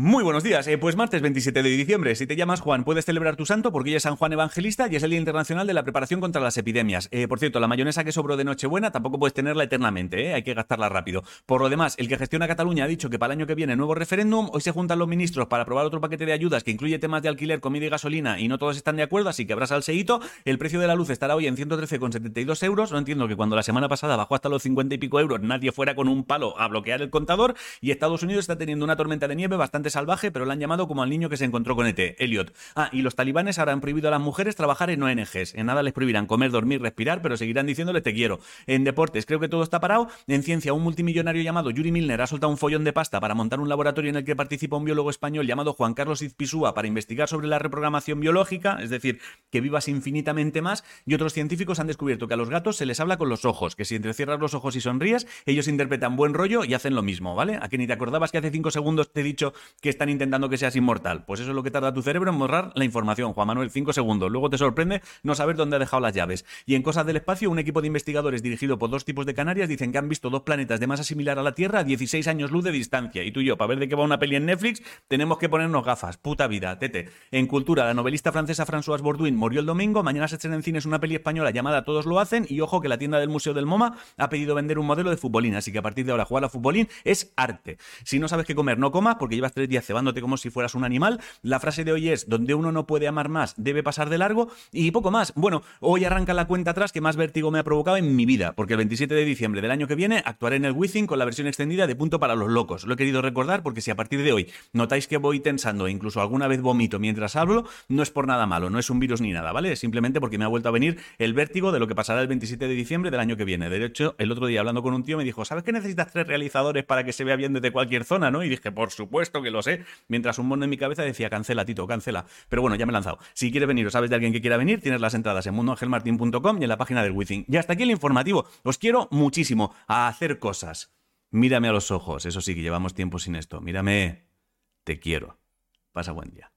Muy buenos días, eh, pues martes 27 de diciembre. Si te llamas Juan, puedes celebrar tu santo porque hoy es San Juan Evangelista y es el Día Internacional de la Preparación contra las Epidemias. Eh, por cierto, la mayonesa que sobró de Nochebuena tampoco puedes tenerla eternamente, eh, hay que gastarla rápido. Por lo demás, el que gestiona Cataluña ha dicho que para el año que viene nuevo referéndum, hoy se juntan los ministros para aprobar otro paquete de ayudas que incluye temas de alquiler, comida y gasolina y no todos están de acuerdo, así que habrá salseíto. El precio de la luz estará hoy en 113,72 euros. No entiendo que cuando la semana pasada bajó hasta los 50 y pico euros nadie fuera con un palo a bloquear el contador y Estados Unidos está teniendo una tormenta de nieve bastante salvaje, pero la han llamado como al niño que se encontró con ET, Elliot. Ah, y los talibanes ahora han prohibido a las mujeres trabajar en ONGs. En nada les prohibirán comer, dormir, respirar, pero seguirán diciéndoles te quiero. En deportes creo que todo está parado. En ciencia, un multimillonario llamado Yuri Milner ha soltado un follón de pasta para montar un laboratorio en el que participa un biólogo español llamado Juan Carlos Izpisúa para investigar sobre la reprogramación biológica, es decir, que vivas infinitamente más. Y otros científicos han descubierto que a los gatos se les habla con los ojos, que si entrecierras los ojos y sonríes, ellos interpretan buen rollo y hacen lo mismo, ¿vale? A que ni te acordabas que hace cinco segundos te he dicho que están intentando que seas inmortal pues eso es lo que tarda tu cerebro en borrar la información, Juan Manuel, 5 segundos. Luego te sorprende no saber dónde ha dejado las llaves. Y en cosas del espacio, un equipo de investigadores dirigido por dos tipos de Canarias dicen que han visto dos planetas de masa similar a la Tierra a 16 años luz de distancia. Y tú y yo, para ver de qué va una peli en Netflix, tenemos que ponernos gafas. Puta vida, tete. En cultura, la novelista francesa Françoise Borduin murió el domingo. Mañana se estrena en cines una peli española llamada Todos lo hacen. Y ojo que la tienda del Museo del MoMA ha pedido vender un modelo de futbolín. Así que a partir de ahora jugar a futbolín es arte. Si no sabes qué comer, no comas porque llevas tres días cebándote como si fueras un animal. La frase de hoy es, donde uno no puede amar más, debe pasar de largo y poco más. Bueno, hoy arranca la cuenta atrás que más vértigo me ha provocado en mi vida, porque el 27 de diciembre del año que viene actuaré en el Wizzing con la versión extendida de Punto para los Locos. Lo he querido recordar porque si a partir de hoy notáis que voy tensando e incluso alguna vez vomito mientras hablo, no es por nada malo, no es un virus ni nada, ¿vale? Es simplemente porque me ha vuelto a venir el vértigo de lo que pasará el 27 de diciembre del año que viene. De hecho, el otro día hablando con un tío me dijo, ¿sabes que necesitas tres realizadores para que se vea bien desde cualquier zona, no? Y dije, por supuesto que lo sé. Mientras un mono en mi cabeza decía, cancela, Tito, cancela. Pero bueno, ya me he lanzado. Si quieres venir o sabes de alguien que quiera venir, tienes las entradas en mundoangelmartin.com y en la página del Withing. Y hasta aquí el informativo. Os quiero muchísimo a hacer cosas. Mírame a los ojos, eso sí que llevamos tiempo sin esto. Mírame. Te quiero. Pasa buen día.